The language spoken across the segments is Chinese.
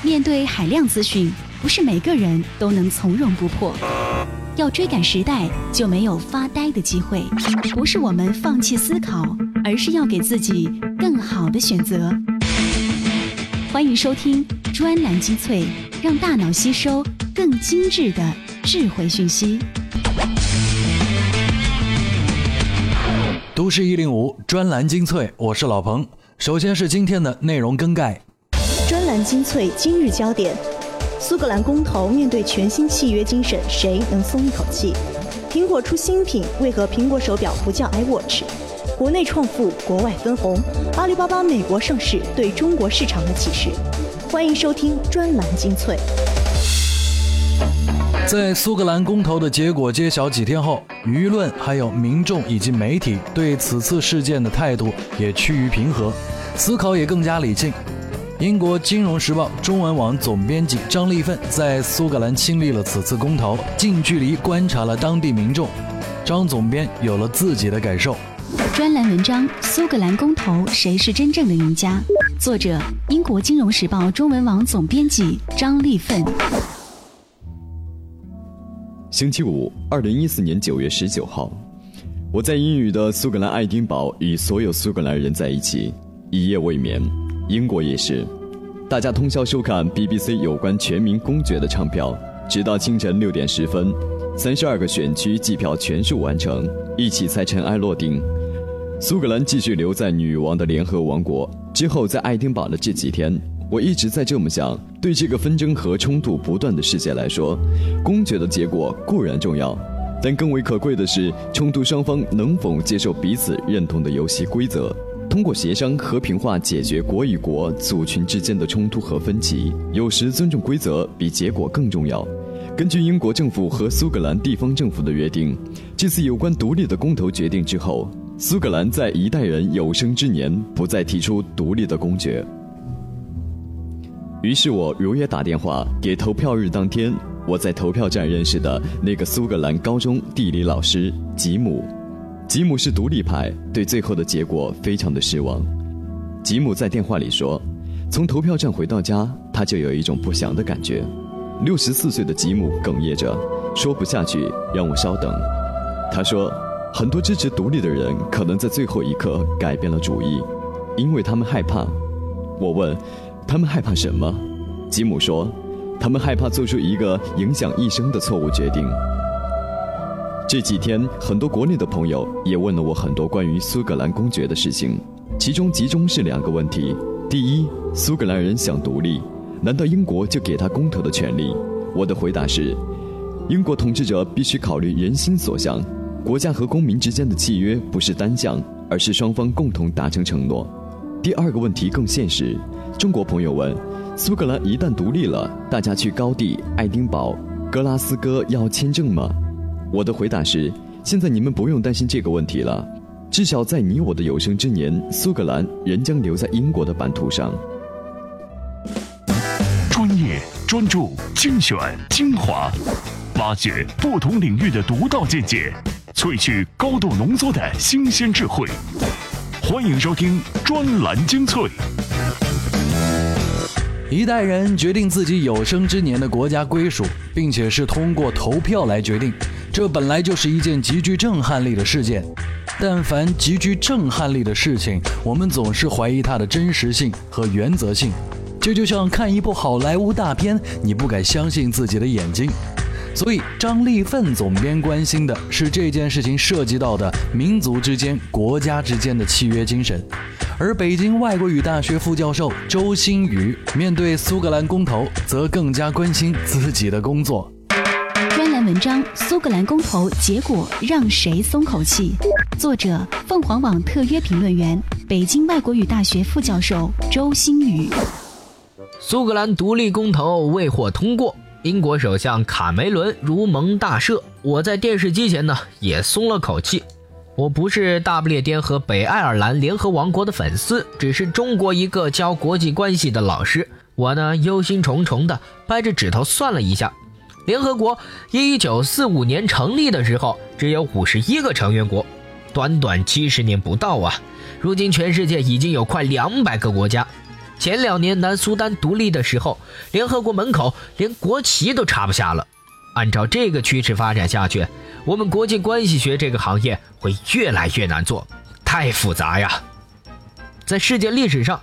面对海量资讯，不是每个人都能从容不迫。要追赶时代，就没有发呆的机会。不是我们放弃思考，而是要给自己更好的选择。欢迎收听专栏精粹，让大脑吸收更精致的智慧讯息。都市一零五专栏精粹，我是老彭。首先是今天的内容更改。专栏精粹今日焦点。苏格兰公投面对全新契约精神，谁能松一口气？苹果出新品，为何苹果手表不叫 iWatch？国内创富，国外分红。阿里巴巴美国上市对中国市场的启示。欢迎收听专栏精粹。在苏格兰公投的结果揭晓几天后，舆论还有民众以及媒体对此次事件的态度也趋于平和，思考也更加理性。英国金融时报中文网总编辑张立奋在苏格兰亲历了此次公投，近距离观察了当地民众。张总编有了自己的感受。专栏文章《苏格兰公投谁是真正的赢家》，作者英国金融时报中文网总编辑张立奋。星期五，二零一四年九月十九号，我在英语的苏格兰爱丁堡与所有苏格兰人在一起，一夜未眠。英国也是，大家通宵收看 BBC 有关全民公决的唱票，直到清晨六点十分，三十二个选区计票全数完成，一起才尘埃落定。苏格兰继续留在女王的联合王国。之后在爱丁堡的这几天，我一直在这么想：对这个纷争和冲突不断的世界来说，公决的结果固然重要，但更为可贵的是，冲突双方能否接受彼此认同的游戏规则。通过协商和平化解决国与国、族群之间的冲突和分歧，有时尊重规则比结果更重要。根据英国政府和苏格兰地方政府的约定，这次有关独立的公投决定之后，苏格兰在一代人有生之年不再提出独立的公决。于是我如约打电话给投票日当天我在投票站认识的那个苏格兰高中地理老师吉姆。吉姆是独立派，对最后的结果非常的失望。吉姆在电话里说：“从投票站回到家，他就有一种不祥的感觉。”六十四岁的吉姆哽咽着，说不下去，让我稍等。他说：“很多支持独立的人可能在最后一刻改变了主意，因为他们害怕。”我问：“他们害怕什么？”吉姆说：“他们害怕做出一个影响一生的错误决定。”这几天，很多国内的朋友也问了我很多关于苏格兰公爵的事情，其中集中是两个问题：第一，苏格兰人想独立，难道英国就给他公投的权利？我的回答是，英国统治者必须考虑人心所向，国家和公民之间的契约不是单向，而是双方共同达成承诺。第二个问题更现实，中国朋友问，苏格兰一旦独立了，大家去高地、爱丁堡、格拉斯哥要签证吗？我的回答是：现在你们不用担心这个问题了，至少在你我的有生之年，苏格兰仍将留在英国的版图上。专业、专注、精选、精华，挖掘不同领域的独到见解，萃取高度浓缩的新鲜智慧。欢迎收听专栏精粹。一代人决定自己有生之年的国家归属，并且是通过投票来决定。这本来就是一件极具震撼力的事件，但凡极具震撼力的事情，我们总是怀疑它的真实性和原则性。这就像看一部好莱坞大片，你不敢相信自己的眼睛。所以，张立奋总编关心的是这件事情涉及到的民族之间、国家之间的契约精神，而北京外国语大学副教授周新宇面对苏格兰公投，则更加关心自己的工作。文章：苏格兰公投结果让谁松口气？作者：凤凰网特约评论员、北京外国语大学副教授周新宇。苏格兰独立公投未获通过，英国首相卡梅伦如蒙大赦。我在电视机前呢也松了口气。我不是大不列颠和北爱尔兰联合王国的粉丝，只是中国一个教国际关系的老师。我呢忧心忡忡的掰着指头算了一下。联合国一九四五年成立的时候，只有五十一个成员国，短短七十年不到啊，如今全世界已经有快两百个国家。前两年南苏丹独立的时候，联合国门口连国旗都插不下了。按照这个趋势发展下去，我们国际关系学这个行业会越来越难做，太复杂呀。在世界历史上，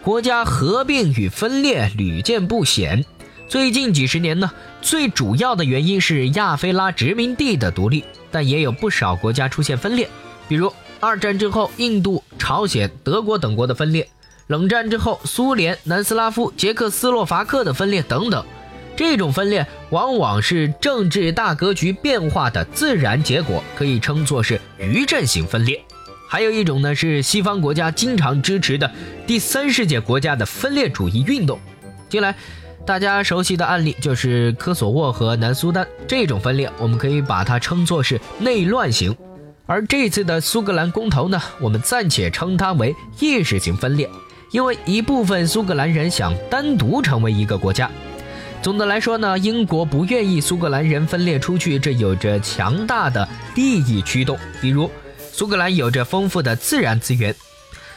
国家合并与分裂屡见不鲜。最近几十年呢，最主要的原因是亚非拉殖民地的独立，但也有不少国家出现分裂，比如二战之后印度、朝鲜、德国等国的分裂，冷战之后苏联、南斯拉夫、捷克斯洛伐克的分裂等等。这种分裂往往是政治大格局变化的自然结果，可以称作是余震型分裂。还有一种呢，是西方国家经常支持的第三世界国家的分裂主义运动。近来。大家熟悉的案例就是科索沃和南苏丹这种分裂，我们可以把它称作是内乱型。而这次的苏格兰公投呢，我们暂且称它为意识型分裂，因为一部分苏格兰人想单独成为一个国家。总的来说呢，英国不愿意苏格兰人分裂出去，这有着强大的利益驱动。比如，苏格兰有着丰富的自然资源，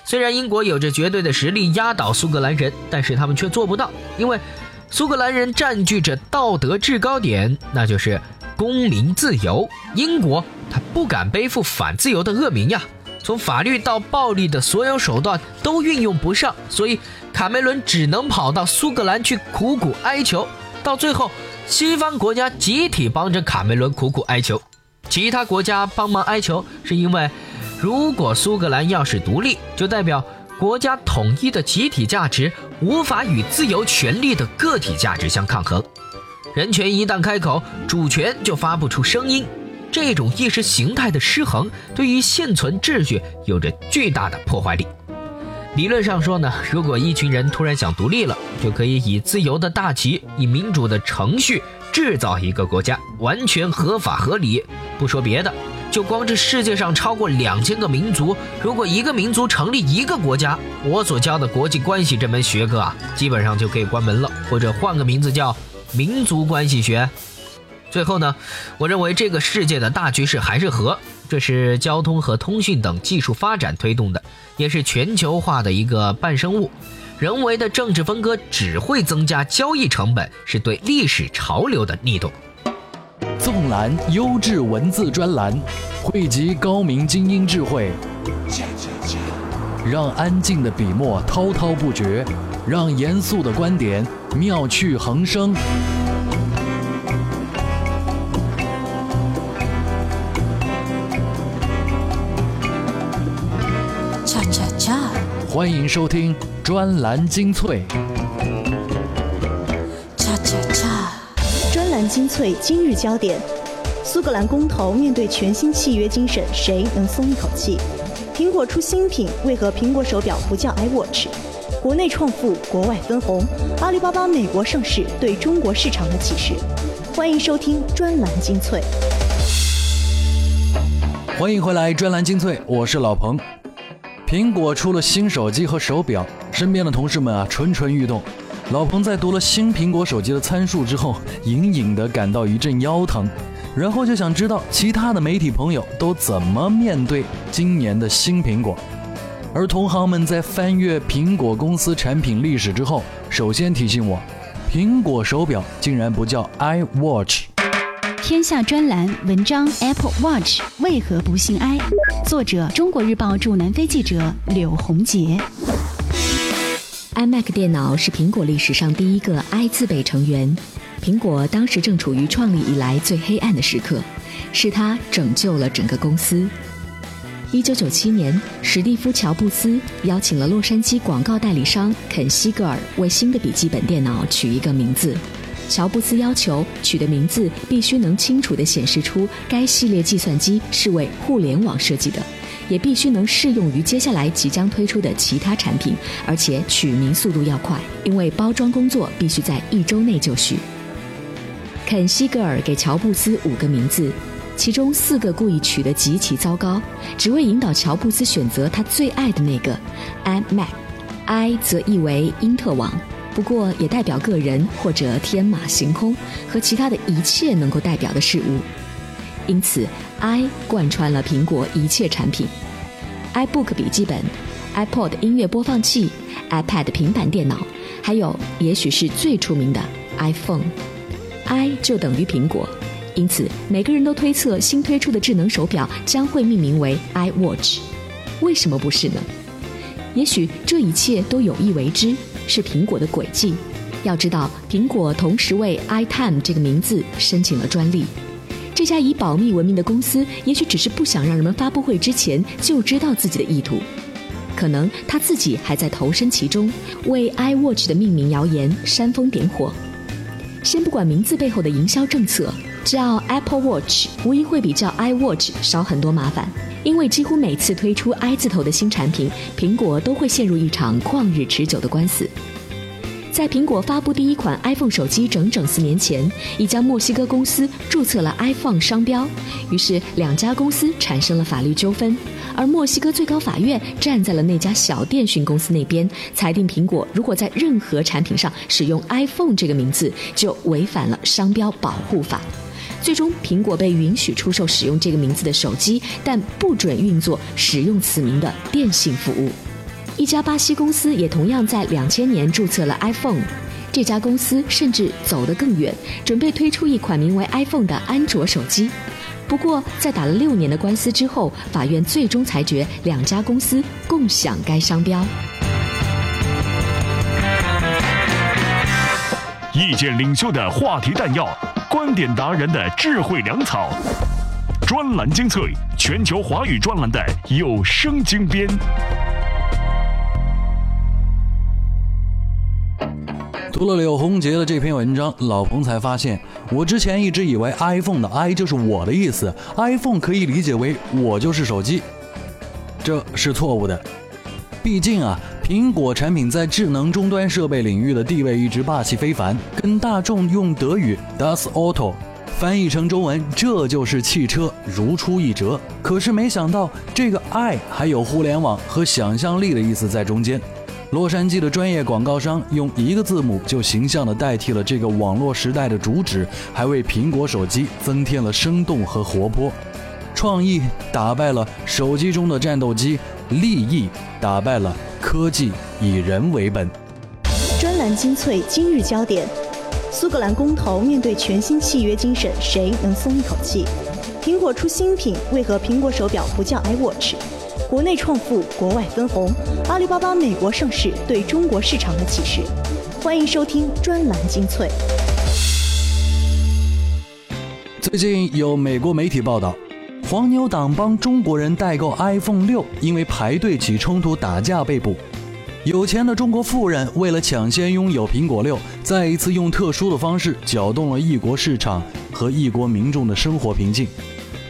虽然英国有着绝对的实力压倒苏格兰人，但是他们却做不到，因为。苏格兰人占据着道德制高点，那就是公民自由。英国他不敢背负反自由的恶名呀，从法律到暴力的所有手段都运用不上，所以卡梅伦只能跑到苏格兰去苦苦哀求。到最后，西方国家集体帮着卡梅伦苦苦哀求，其他国家帮忙哀求，是因为如果苏格兰要是独立，就代表。国家统一的集体价值无法与自由权利的个体价值相抗衡，人权一旦开口，主权就发不出声音。这种意识形态的失衡，对于现存秩序有着巨大的破坏力。理论上说呢，如果一群人突然想独立了，就可以以自由的大旗，以民主的程序制造一个国家，完全合法合理。不说别的。就光这世界上超过两千个民族，如果一个民族成立一个国家，我所教的国际关系这门学科啊，基本上就可以关门了，或者换个名字叫民族关系学。最后呢，我认为这个世界的大局势还是和，这是交通和通讯等技术发展推动的，也是全球化的一个伴生物。人为的政治分割只会增加交易成本，是对历史潮流的逆动。纵览优质文字专栏，汇集高明精英智慧，让安静的笔墨滔滔不绝，让严肃的观点妙趣横生。欢迎收听专栏精粹。兰精粹今日焦点：苏格兰公投面对全新契约精神，谁能松一口气？苹果出新品，为何苹果手表不叫 iWatch？国内创富，国外分红。阿里巴巴美国上市对中国市场的启示。欢迎收听专栏精粹。欢迎回来，专栏精粹，我是老彭。苹果出了新手机和手表，身边的同事们啊蠢蠢欲动。老彭在读了新苹果手机的参数之后，隐隐的感到一阵腰疼，然后就想知道其他的媒体朋友都怎么面对今年的新苹果。而同行们在翻阅苹果公司产品历史之后，首先提醒我，苹果手表竟然不叫 iWatch。天下专栏文章：Apple Watch 为何不姓 i？作者：中国日报驻南非记者柳红杰。iMac 电脑是苹果历史上第一个 i 字辈成员。苹果当时正处于创立以来最黑暗的时刻，是它拯救了整个公司。一九九七年，史蒂夫·乔布斯邀请了洛杉矶广告代理商肯西格尔为新的笔记本电脑取一个名字。乔布斯要求取的名字必须能清楚地显示出该系列计算机是为互联网设计的。也必须能适用于接下来即将推出的其他产品，而且取名速度要快，因为包装工作必须在一周内就绪。肯西格尔给乔布斯五个名字，其中四个故意取得极其糟糕，只为引导乔布斯选择他最爱的那个 iMac，i 则意为因特网，不过也代表个人或者天马行空和其他的一切能够代表的事物。因此，i 贯穿了苹果一切产品：iBook 笔记本、iPod 音乐播放器、iPad 平板电脑，还有也许是最出名的 iPhone。i 就等于苹果，因此每个人都推测新推出的智能手表将会命名为 iWatch。为什么不是呢？也许这一切都有意为之，是苹果的诡计。要知道，苹果同时为 iTime 这个名字申请了专利。这家以保密闻名的公司，也许只是不想让人们发布会之前就知道自己的意图。可能他自己还在投身其中，为 iWatch 的命名谣言煽风点火。先不管名字背后的营销政策，叫 Apple Watch 无疑会比叫 iWatch 少很多麻烦。因为几乎每次推出 i 字头的新产品，苹果都会陷入一场旷日持久的官司。在苹果发布第一款 iPhone 手机整整四年前，一家墨西哥公司注册了 iPhone 商标，于是两家公司产生了法律纠纷。而墨西哥最高法院站在了那家小电讯公司那边，裁定苹果如果在任何产品上使用 iPhone 这个名字，就违反了商标保护法。最终，苹果被允许出售使用这个名字的手机，但不准运作使用此名的电信服务。一家巴西公司也同样在两千年注册了 iPhone，这家公司甚至走得更远，准备推出一款名为 iPhone 的安卓手机。不过，在打了六年的官司之后，法院最终裁决两家公司共享该商标。意见领袖的话题弹药，观点达人的智慧粮草，专栏精粹，全球华语专栏的有声精编。读了柳红杰的这篇文章，老彭才发现，我之前一直以为 iPhone 的 i 就是我的意思，iPhone 可以理解为我就是手机，这是错误的。毕竟啊，苹果产品在智能终端设备领域的地位一直霸气非凡，跟大众用德语 Das Auto 翻译成中文这就是汽车如出一辙。可是没想到，这个 i 还有互联网和想象力的意思在中间。洛杉矶的专业广告商用一个字母就形象地代替了这个网络时代的主旨，还为苹果手机增添了生动和活泼。创意打败了手机中的战斗机，利益打败了科技以人为本。专栏精粹，今日焦点：苏格兰公投面对全新契约精神，谁能松一口气？苹果出新品，为何苹果手表不叫 iWatch？国内创富，国外分红。阿里巴巴美国上市对中国市场的启示。欢迎收听专栏精粹。最近有美国媒体报道，黄牛党帮中国人代购 iPhone 六，因为排队起冲突打架被捕。有钱的中国富人为了抢先拥有苹果六，再一次用特殊的方式搅动了异国市场和异国民众的生活平静。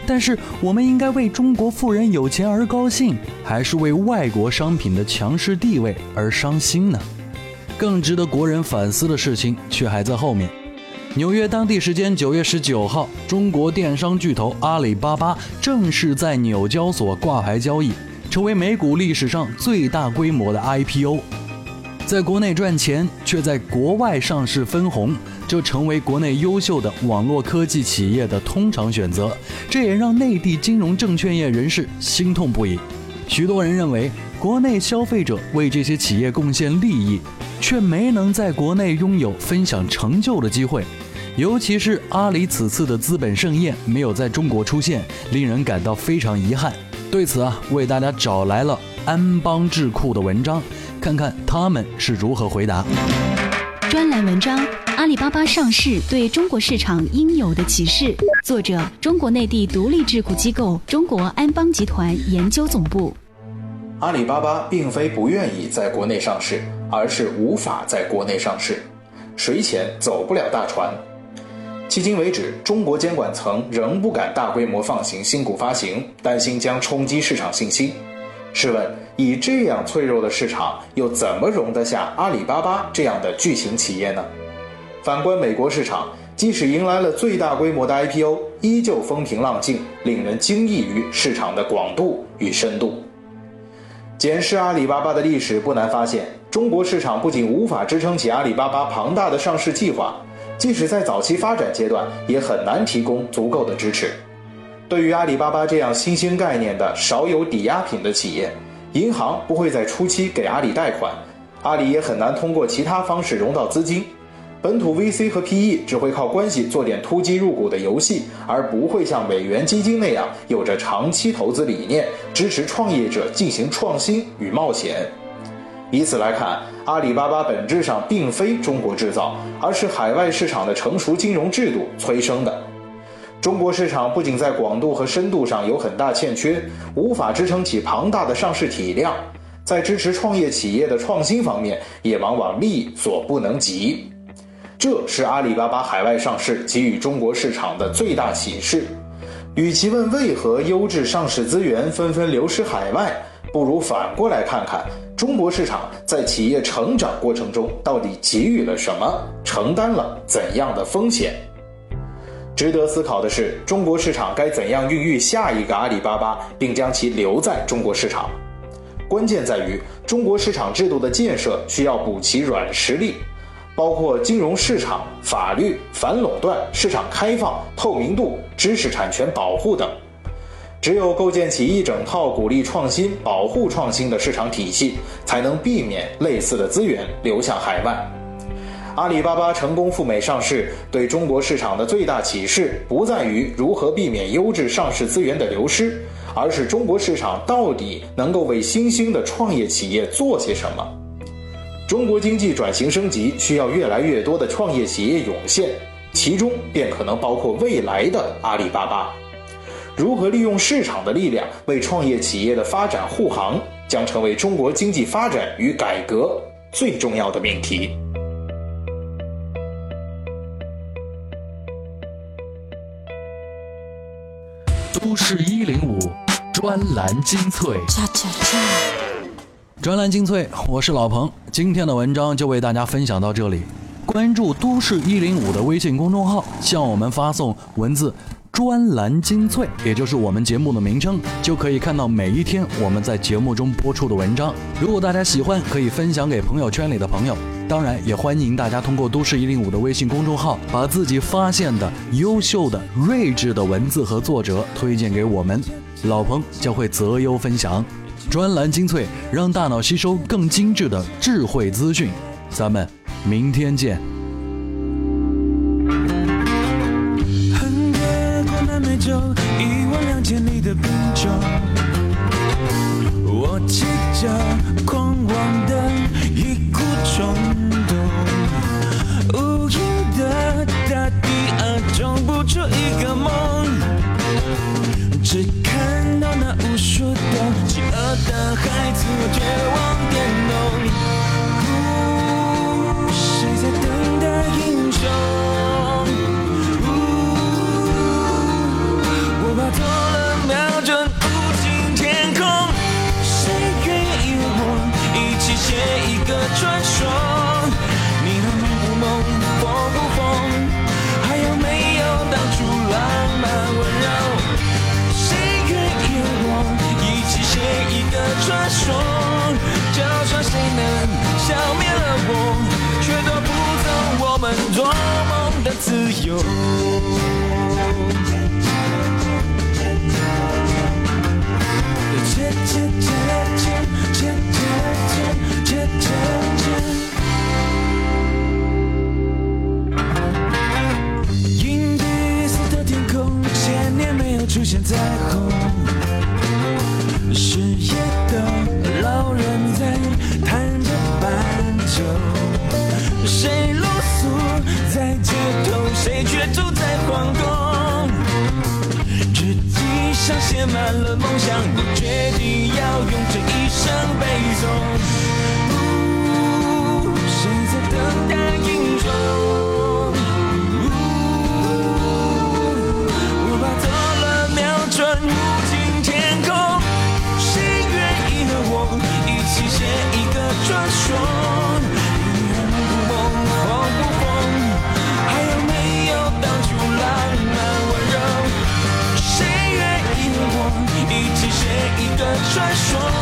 但是，我们应该为中国富人有钱而高兴，还是为外国商品的强势地位而伤心呢？更值得国人反思的事情却还在后面。纽约当地时间九月十九号，中国电商巨头阿里巴巴正式在纽交所挂牌交易，成为美股历史上最大规模的 IPO。在国内赚钱，却在国外上市分红，这成为国内优秀的网络科技企业的通常选择。这也让内地金融证券业人士心痛不已。许多人认为，国内消费者为这些企业贡献利益，却没能在国内拥有分享成就的机会。尤其是阿里此次的资本盛宴没有在中国出现，令人感到非常遗憾。对此啊，为大家找来了安邦智库的文章。看看他们是如何回答。专栏文章：阿里巴巴上市对中国市场应有的启示。作者：中国内地独立智库机构中国安邦集团研究总部。阿里巴巴并非不愿意在国内上市，而是无法在国内上市，水浅走不了大船。迄今为止，中国监管层仍不敢大规模放行新股发行，担心将冲击市场信心。试问，以这样脆弱的市场，又怎么容得下阿里巴巴这样的巨型企业呢？反观美国市场，即使迎来了最大规模的 IPO，依旧风平浪静，令人惊异于市场的广度与深度。检视阿里巴巴的历史，不难发现，中国市场不仅无法支撑起阿里巴巴庞大的上市计划，即使在早期发展阶段，也很难提供足够的支持。对于阿里巴巴这样新兴概念的少有抵押品的企业，银行不会在初期给阿里贷款，阿里也很难通过其他方式融到资金。本土 VC 和 PE 只会靠关系做点突击入股的游戏，而不会像美元基金那样有着长期投资理念，支持创业者进行创新与冒险。以此来看，阿里巴巴本质上并非中国制造，而是海外市场的成熟金融制度催生的。中国市场不仅在广度和深度上有很大欠缺，无法支撑起庞大的上市体量，在支持创业企业的创新方面，也往往力所不能及。这是阿里巴巴海外上市给予中国市场的最大启示。与其问为何优质上市资源纷纷流失海外，不如反过来看看中国市场在企业成长过程中到底给予了什么，承担了怎样的风险。值得思考的是，中国市场该怎样孕育下一个阿里巴巴，并将其留在中国市场？关键在于中国市场制度的建设需要补齐软实力。包括金融市场、法律、反垄断、市场开放、透明度、知识产权保护等。只有构建起一整套鼓励创新、保护创新的市场体系，才能避免类似的资源流向海外。阿里巴巴成功赴美上市，对中国市场的最大启示不在于如何避免优质上市资源的流失，而是中国市场到底能够为新兴的创业企业做些什么。中国经济转型升级需要越来越多的创业企业涌现，其中便可能包括未来的阿里巴巴。如何利用市场的力量为创业企业的发展护航，将成为中国经济发展与改革最重要的命题。都市一零五专栏精粹。专栏精粹，我是老彭。今天的文章就为大家分享到这里。关注都市一零五的微信公众号，向我们发送文字“专栏精粹”，也就是我们节目的名称，就可以看到每一天我们在节目中播出的文章。如果大家喜欢，可以分享给朋友圈里的朋友。当然，也欢迎大家通过都市一零五的微信公众号，把自己发现的优秀的、睿智的文字和作者推荐给我们，老彭将会择优分享。专栏精粹，让大脑吸收更精致的智慧资讯。咱们明天见。横越过南美洲，一万两千里的冰洲，我骑着自由。银绿色的天空，千年没有出现彩虹。在街头，谁却住在皇宫。日记上写满了梦想，我决定要用这一生背诵。呜谁在等待英雄？传说？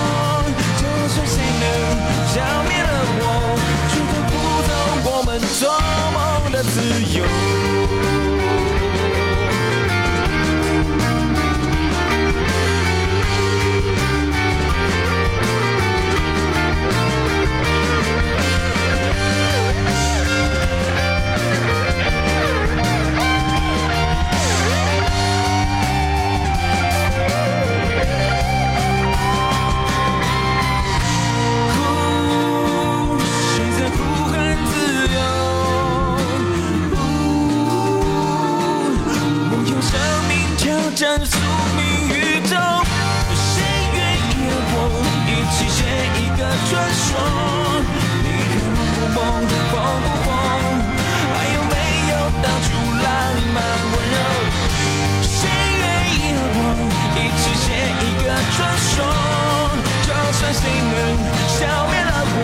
谁能消灭了我，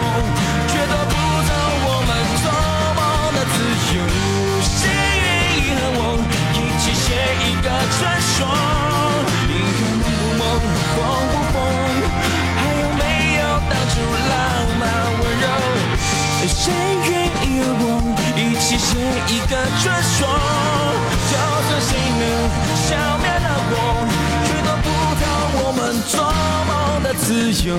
却夺不走我们做梦的自由？谁愿意和我一起写一个传说？应该梦不梦，疯不疯，还有没有当初浪漫温柔？谁愿意和我一起写一个传说？自由。